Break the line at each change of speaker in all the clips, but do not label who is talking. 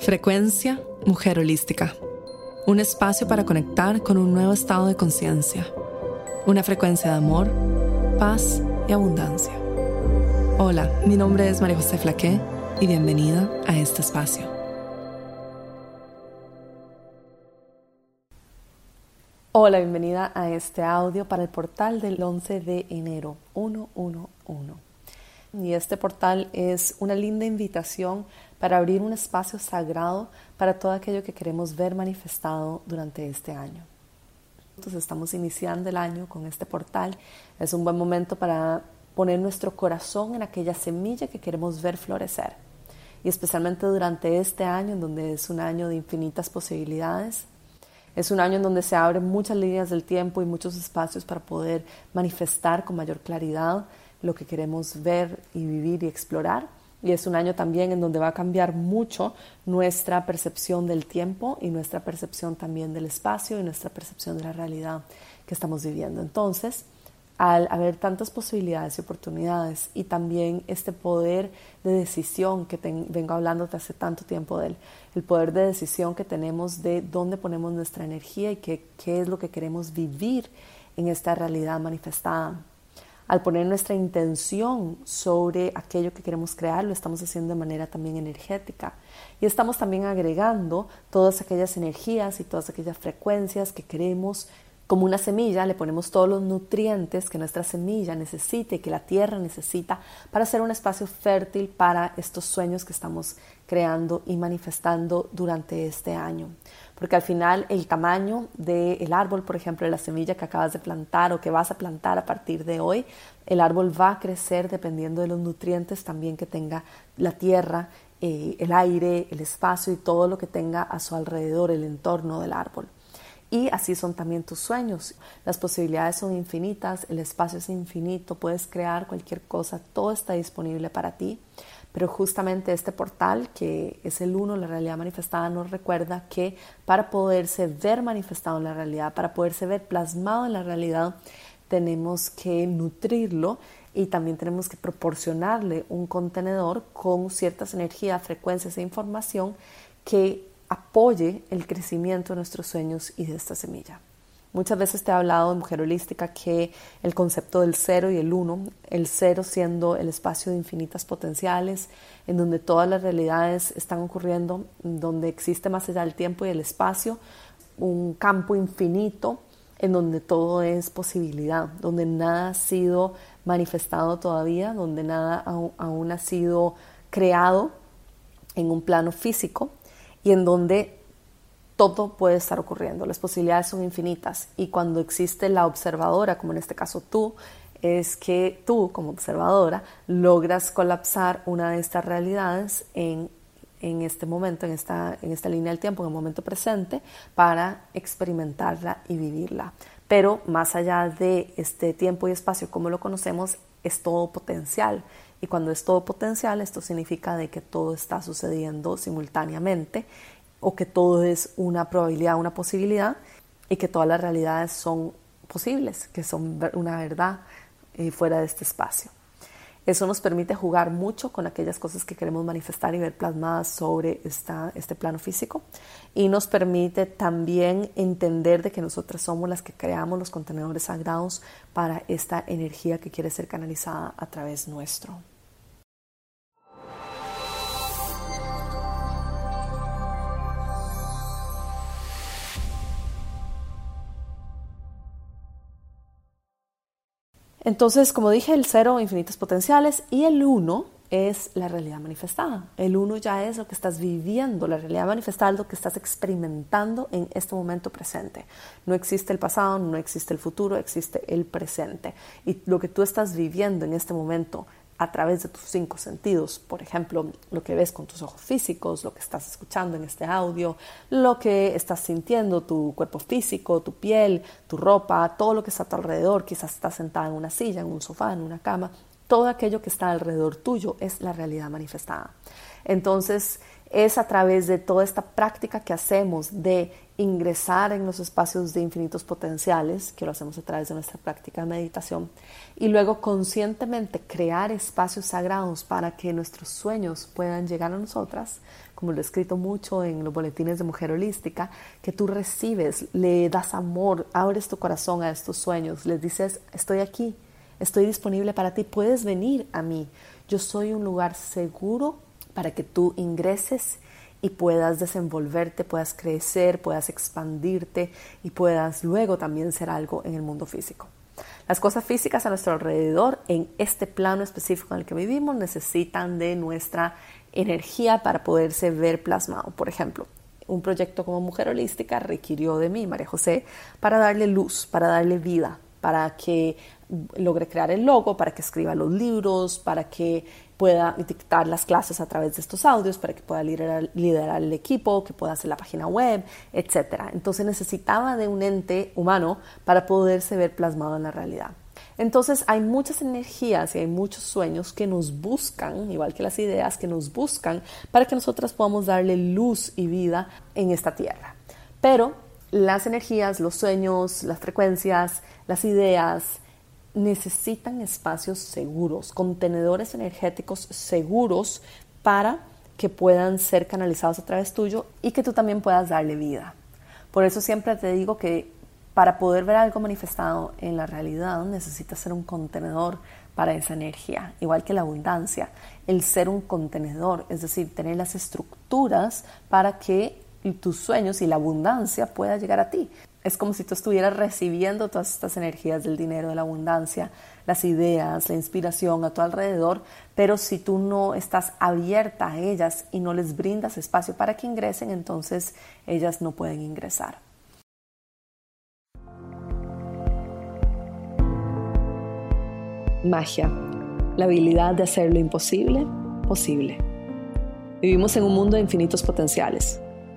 Frecuencia Mujer Holística. Un espacio para conectar con un nuevo estado de conciencia. Una frecuencia de amor, paz y abundancia. Hola, mi nombre es María José Flaqué y bienvenida a este espacio. Hola, bienvenida a este audio para el portal del 11 de enero 111. Y este portal es una linda invitación para abrir un espacio sagrado para todo aquello que queremos ver manifestado durante este año. Entonces estamos iniciando el año con este portal. Es un buen momento para poner nuestro corazón en aquella semilla que queremos ver florecer. Y especialmente durante este año, en donde es un año de infinitas posibilidades, es un año en donde se abren muchas líneas del tiempo y muchos espacios para poder manifestar con mayor claridad lo que queremos ver y vivir y explorar. Y es un año también en donde va a cambiar mucho nuestra percepción del tiempo y nuestra percepción también del espacio y nuestra percepción de la realidad que estamos viviendo. Entonces, al haber tantas posibilidades y oportunidades y también este poder de decisión que vengo hablando hace tanto tiempo de el poder de decisión que tenemos de dónde ponemos nuestra energía y qué, qué es lo que queremos vivir en esta realidad manifestada al poner nuestra intención sobre aquello que queremos crear, lo estamos haciendo de manera también energética. Y estamos también agregando todas aquellas energías y todas aquellas frecuencias que queremos como una semilla, le ponemos todos los nutrientes que nuestra semilla necesita y que la tierra necesita para hacer un espacio fértil para estos sueños que estamos creando y manifestando durante este año. Porque al final el tamaño del árbol, por ejemplo, de la semilla que acabas de plantar o que vas a plantar a partir de hoy, el árbol va a crecer dependiendo de los nutrientes también que tenga la tierra, eh, el aire, el espacio y todo lo que tenga a su alrededor, el entorno del árbol. Y así son también tus sueños. Las posibilidades son infinitas, el espacio es infinito, puedes crear cualquier cosa, todo está disponible para ti. Pero justamente este portal, que es el uno, la realidad manifestada, nos recuerda que para poderse ver manifestado en la realidad, para poderse ver plasmado en la realidad, tenemos que nutrirlo y también tenemos que proporcionarle un contenedor con ciertas energías, frecuencias e información que apoye el crecimiento de nuestros sueños y de esta semilla. Muchas veces te he hablado de mujer holística que el concepto del cero y el uno, el cero siendo el espacio de infinitas potenciales, en donde todas las realidades están ocurriendo, donde existe más allá del tiempo y el espacio, un campo infinito en donde todo es posibilidad, donde nada ha sido manifestado todavía, donde nada aún ha sido creado en un plano físico, y en donde todo puede estar ocurriendo, las posibilidades son infinitas. Y cuando existe la observadora, como en este caso tú, es que tú como observadora logras colapsar una de estas realidades en, en este momento, en esta, en esta línea del tiempo, en el momento presente, para experimentarla y vivirla. Pero más allá de este tiempo y espacio como lo conocemos, es todo potencial y cuando es todo potencial, esto significa de que todo está sucediendo simultáneamente o que todo es una probabilidad, una posibilidad y que todas las realidades son posibles, que son una verdad eh, fuera de este espacio. Eso nos permite jugar mucho con aquellas cosas que queremos manifestar y ver plasmadas sobre esta, este plano físico y nos permite también entender de que nosotras somos las que creamos los contenedores sagrados para esta energía que quiere ser canalizada a través nuestro. Entonces, como dije, el cero, infinitos potenciales, y el uno es la realidad manifestada. El uno ya es lo que estás viviendo, la realidad manifestada es lo que estás experimentando en este momento presente. No existe el pasado, no existe el futuro, existe el presente. Y lo que tú estás viviendo en este momento a través de tus cinco sentidos, por ejemplo, lo que ves con tus ojos físicos, lo que estás escuchando en este audio, lo que estás sintiendo, tu cuerpo físico, tu piel, tu ropa, todo lo que está a tu alrededor, quizás estás sentada en una silla, en un sofá, en una cama, todo aquello que está alrededor tuyo es la realidad manifestada. Entonces, es a través de toda esta práctica que hacemos de ingresar en los espacios de infinitos potenciales, que lo hacemos a través de nuestra práctica de meditación, y luego conscientemente crear espacios sagrados para que nuestros sueños puedan llegar a nosotras, como lo he escrito mucho en los boletines de Mujer Holística, que tú recibes, le das amor, abres tu corazón a estos sueños, les dices, estoy aquí, estoy disponible para ti, puedes venir a mí, yo soy un lugar seguro para que tú ingreses y puedas desenvolverte, puedas crecer, puedas expandirte y puedas luego también ser algo en el mundo físico. Las cosas físicas a nuestro alrededor, en este plano específico en el que vivimos, necesitan de nuestra energía para poderse ver plasmado. Por ejemplo, un proyecto como Mujer Holística requirió de mí, María José, para darle luz, para darle vida, para que logre crear el logo, para que escriba los libros, para que pueda dictar las clases a través de estos audios, para que pueda liderar, liderar, el equipo, que pueda hacer la página web, etc. Entonces necesitaba de un ente humano para poderse ver plasmado en la realidad. Entonces hay muchas energías y hay muchos sueños que nos buscan, igual que las ideas, que nos buscan para que nosotras podamos darle luz y vida en esta tierra. Pero las energías, los sueños, las frecuencias, las ideas, necesitan espacios seguros, contenedores energéticos seguros para que puedan ser canalizados a través tuyo y que tú también puedas darle vida. Por eso siempre te digo que para poder ver algo manifestado en la realidad necesitas ser un contenedor para esa energía, igual que la abundancia, el ser un contenedor, es decir, tener las estructuras para que tus sueños y la abundancia pueda llegar a ti. Es como si tú estuvieras recibiendo todas estas energías del dinero, de la abundancia, las ideas, la inspiración a tu alrededor, pero si tú no estás abierta a ellas y no les brindas espacio para que ingresen, entonces ellas no pueden ingresar. Magia, la habilidad de hacer lo imposible posible. Vivimos en un mundo de infinitos potenciales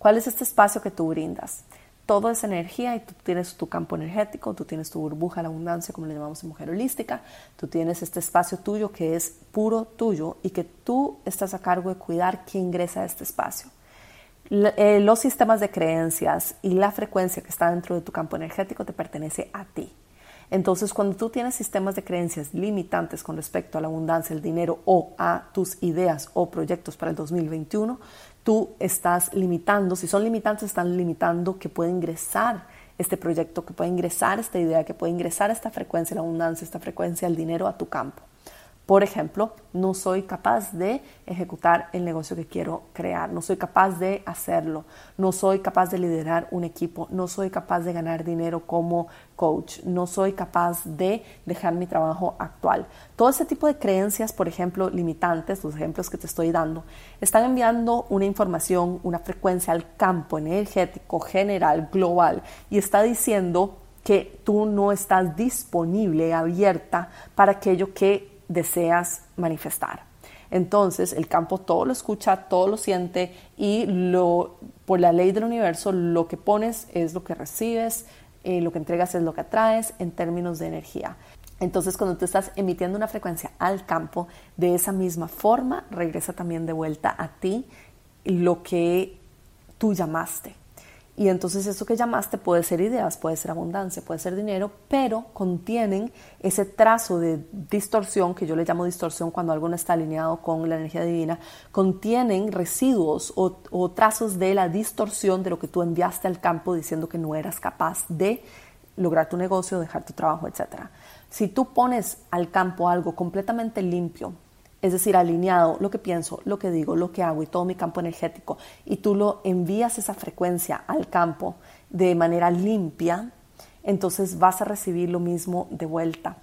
¿Cuál es este espacio que tú brindas? Todo es energía y tú tienes tu campo energético, tú tienes tu burbuja, la abundancia, como le llamamos en mujer holística, tú tienes este espacio tuyo que es puro tuyo y que tú estás a cargo de cuidar quién ingresa a este espacio. Eh, los sistemas de creencias y la frecuencia que está dentro de tu campo energético te pertenece a ti. Entonces, cuando tú tienes sistemas de creencias limitantes con respecto a la abundancia, el dinero o a tus ideas o proyectos para el 2021, tú estás limitando, si son limitantes, están limitando que pueda ingresar este proyecto, que pueda ingresar esta idea, que pueda ingresar esta frecuencia, la abundancia, esta frecuencia, el dinero a tu campo. Por ejemplo, no soy capaz de ejecutar el negocio que quiero crear, no soy capaz de hacerlo, no soy capaz de liderar un equipo, no soy capaz de ganar dinero como coach, no soy capaz de dejar mi trabajo actual. Todo ese tipo de creencias, por ejemplo, limitantes, los ejemplos que te estoy dando, están enviando una información, una frecuencia al campo energético general, global, y está diciendo que tú no estás disponible, abierta para aquello que deseas manifestar. Entonces el campo todo lo escucha, todo lo siente y lo, por la ley del universo lo que pones es lo que recibes, eh, lo que entregas es lo que atraes en términos de energía. Entonces cuando tú estás emitiendo una frecuencia al campo, de esa misma forma regresa también de vuelta a ti lo que tú llamaste. Y entonces eso que llamaste puede ser ideas, puede ser abundancia, puede ser dinero, pero contienen ese trazo de distorsión, que yo le llamo distorsión cuando algo no está alineado con la energía divina, contienen residuos o, o trazos de la distorsión de lo que tú enviaste al campo diciendo que no eras capaz de lograr tu negocio, dejar tu trabajo, etc. Si tú pones al campo algo completamente limpio, es decir, alineado lo que pienso, lo que digo, lo que hago y todo mi campo energético, y tú lo envías esa frecuencia al campo de manera limpia, entonces vas a recibir lo mismo de vuelta.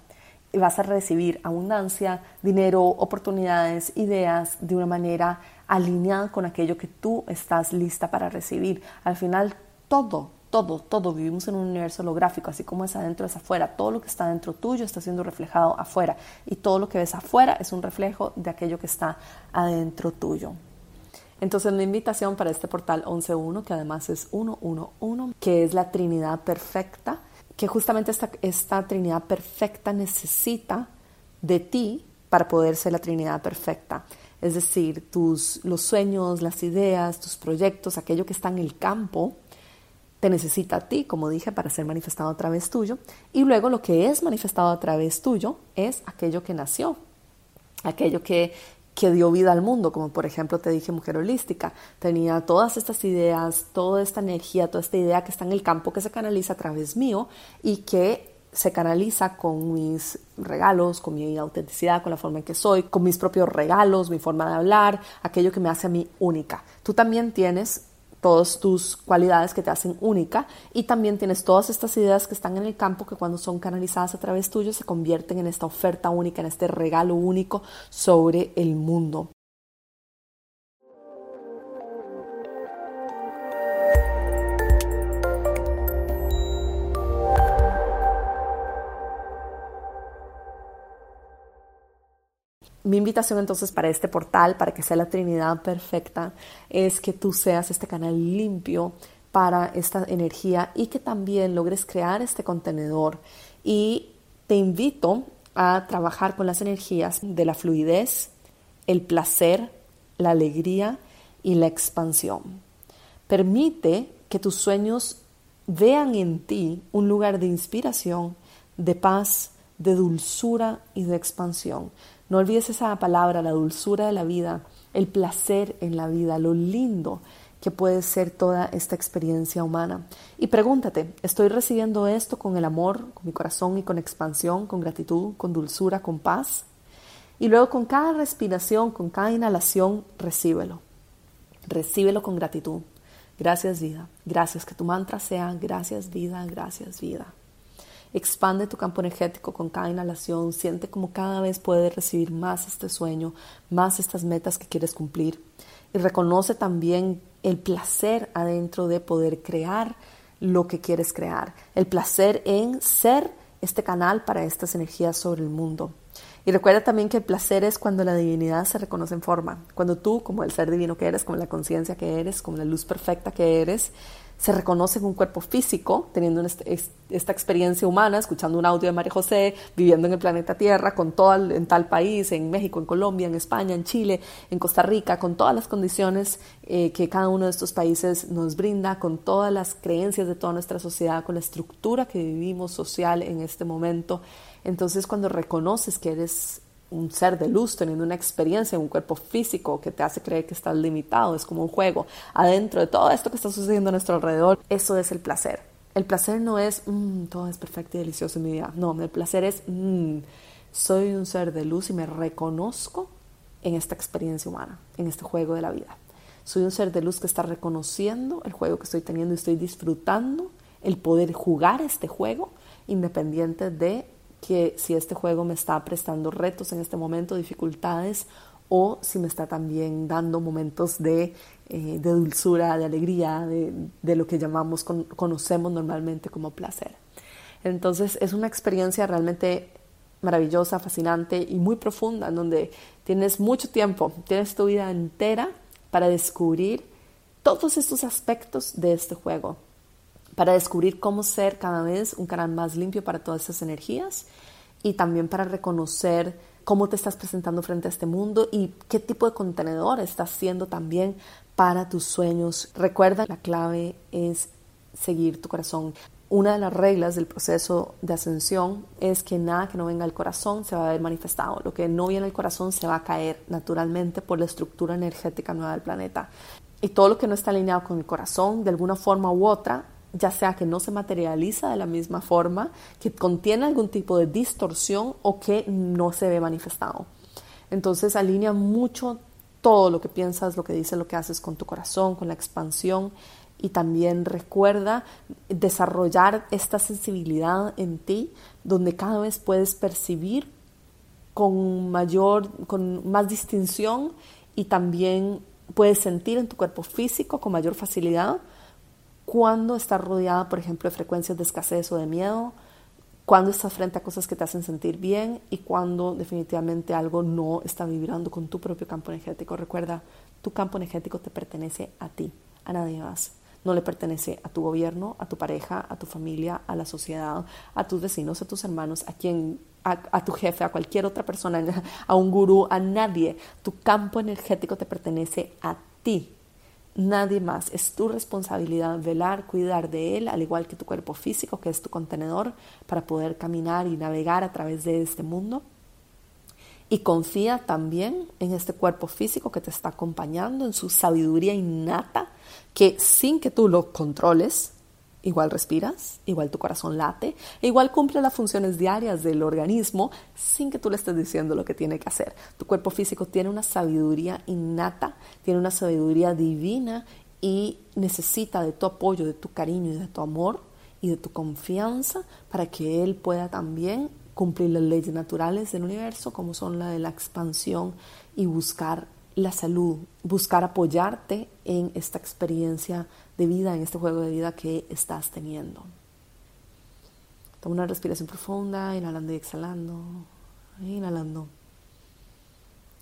Y vas a recibir abundancia, dinero, oportunidades, ideas de una manera alineada con aquello que tú estás lista para recibir. Al final, todo, todo, todo, vivimos en un universo holográfico, así como es adentro es afuera. Todo lo que está dentro tuyo está siendo reflejado afuera y todo lo que ves afuera es un reflejo de aquello que está adentro tuyo. Entonces mi invitación para este portal 11.1, que además es 111, que es la Trinidad perfecta, que justamente esta, esta Trinidad perfecta necesita de ti para poder ser la Trinidad perfecta. Es decir, tus, los sueños, las ideas, tus proyectos, aquello que está en el campo, te necesita a ti, como dije, para ser manifestado a través tuyo. Y luego lo que es manifestado a través tuyo es aquello que nació, aquello que, que dio vida al mundo, como por ejemplo te dije mujer holística, tenía todas estas ideas, toda esta energía, toda esta idea que está en el campo que se canaliza a través mío y que se canaliza con mis regalos, con mi autenticidad, con la forma en que soy, con mis propios regalos, mi forma de hablar, aquello que me hace a mí única. Tú también tienes todas tus cualidades que te hacen única y también tienes todas estas ideas que están en el campo que cuando son canalizadas a través tuyo se convierten en esta oferta única, en este regalo único sobre el mundo. Mi invitación entonces para este portal, para que sea la Trinidad perfecta, es que tú seas este canal limpio para esta energía y que también logres crear este contenedor. Y te invito a trabajar con las energías de la fluidez, el placer, la alegría y la expansión. Permite que tus sueños vean en ti un lugar de inspiración, de paz, de dulzura y de expansión. No olvides esa palabra, la dulzura de la vida, el placer en la vida, lo lindo que puede ser toda esta experiencia humana. Y pregúntate, ¿estoy recibiendo esto con el amor, con mi corazón y con expansión, con gratitud, con dulzura, con paz? Y luego con cada respiración, con cada inhalación, recíbelo. Recíbelo con gratitud. Gracias vida. Gracias que tu mantra sea gracias vida, gracias vida. Expande tu campo energético con cada inhalación, siente como cada vez puedes recibir más este sueño, más estas metas que quieres cumplir. Y reconoce también el placer adentro de poder crear lo que quieres crear, el placer en ser este canal para estas energías sobre el mundo. Y recuerda también que el placer es cuando la divinidad se reconoce en forma, cuando tú, como el ser divino que eres, como la conciencia que eres, como la luz perfecta que eres, se reconoce en un cuerpo físico, teniendo esta experiencia humana, escuchando un audio de María José, viviendo en el planeta Tierra, con todo en tal país, en México, en Colombia, en España, en Chile, en Costa Rica, con todas las condiciones eh, que cada uno de estos países nos brinda, con todas las creencias de toda nuestra sociedad, con la estructura que vivimos social en este momento. Entonces, cuando reconoces que eres un ser de luz teniendo una experiencia en un cuerpo físico que te hace creer que estás limitado, es como un juego. Adentro de todo esto que está sucediendo a nuestro alrededor, eso es el placer. El placer no es, mm, todo es perfecto y delicioso en mi vida. No, el placer es, mm, soy un ser de luz y me reconozco en esta experiencia humana, en este juego de la vida. Soy un ser de luz que está reconociendo el juego que estoy teniendo y estoy disfrutando el poder jugar este juego independiente de que si este juego me está prestando retos en este momento, dificultades, o si me está también dando momentos de, eh, dulzura, de alegría, de, lo que llamamos, conocemos normalmente como placer. Entonces es una experiencia realmente maravillosa, fascinante y muy profunda, en donde tienes mucho tiempo, tienes tu vida entera para descubrir todos estos aspectos de este juego para descubrir cómo ser cada vez un canal más limpio para todas esas energías y también para reconocer cómo te estás presentando frente a este mundo y qué tipo de contenedor estás siendo también para tus sueños. Recuerda, la clave es seguir tu corazón. Una de las reglas del proceso de ascensión es que nada que no venga al corazón se va a ver manifestado. Lo que no viene al corazón se va a caer naturalmente por la estructura energética nueva del planeta. Y todo lo que no está alineado con el corazón, de alguna forma u otra, ya sea que no se materializa de la misma forma, que contiene algún tipo de distorsión o que no se ve manifestado. Entonces alinea mucho todo lo que piensas, lo que dices, lo que haces con tu corazón, con la expansión y también recuerda desarrollar esta sensibilidad en ti donde cada vez puedes percibir con mayor, con más distinción y también puedes sentir en tu cuerpo físico con mayor facilidad cuando estás rodeada, por ejemplo, de frecuencias de escasez o de miedo, cuando estás frente a cosas que te hacen sentir bien y cuando definitivamente algo no está vibrando con tu propio campo energético. Recuerda, tu campo energético te pertenece a ti, a nadie más. No le pertenece a tu gobierno, a tu pareja, a tu familia, a la sociedad, a tus vecinos, a tus hermanos, a quien, a, tu jefe, a cualquier otra persona, a un gurú, a nadie. Tu campo energético te pertenece a ti, nadie más. Es tu responsabilidad velar, cuidar de él, al igual que tu cuerpo físico, que es tu contenedor, para poder caminar y navegar a través de este mundo. Y confía también en este cuerpo físico que te está acompañando, en su sabiduría innata, que sin que tú lo controles, igual respiras, igual tu corazón late, igual cumple las funciones diarias del organismo sin que tú le estés diciendo lo que tiene que hacer. Tu cuerpo físico tiene una sabiduría innata, tiene una sabiduría divina y necesita de tu apoyo, de tu cariño y de tu amor y de tu confianza para que él pueda también cumplir las leyes naturales del universo, como son la de la expansión y buscar la salud, buscar apoyarte en esta experiencia de vida, en este juego de vida que estás teniendo. Toma una respiración profunda, inhalando y exhalando, inhalando.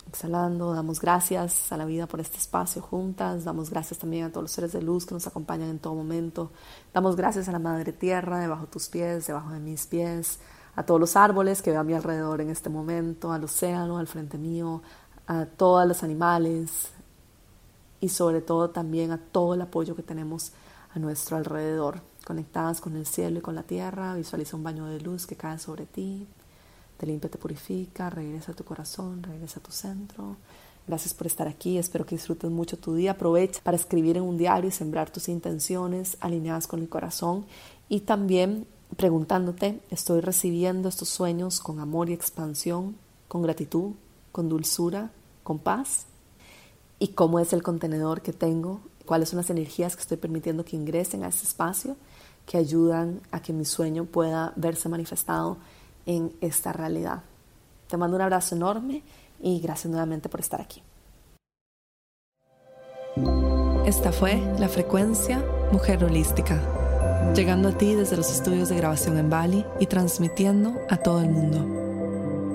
Exhalando, damos gracias a la vida por este espacio juntas, damos gracias también a todos los seres de luz que nos acompañan en todo momento, damos gracias a la Madre Tierra, debajo de tus pies, debajo de mis pies, a todos los árboles que veo a mi alrededor en este momento, al océano al frente mío, a todos los animales y sobre todo también a todo el apoyo que tenemos a nuestro alrededor. Conectadas con el cielo y con la tierra, visualiza un baño de luz que cae sobre ti, te limpia, te purifica, regresa a tu corazón, regresa a tu centro. Gracias por estar aquí, espero que disfrutes mucho tu día. Aprovecha para escribir en un diario y sembrar tus intenciones alineadas con el corazón y también preguntándote, ¿estoy recibiendo estos sueños con amor y expansión, con gratitud, con dulzura, con paz? ¿Y cómo es el contenedor que tengo? ¿Cuáles son las energías que estoy permitiendo que ingresen a ese espacio que ayudan a que mi sueño pueda verse manifestado en esta realidad? Te mando un abrazo enorme y gracias nuevamente por estar aquí.
Esta fue la frecuencia Mujer Holística llegando a ti desde los estudios de grabación en Bali y transmitiendo a todo el mundo.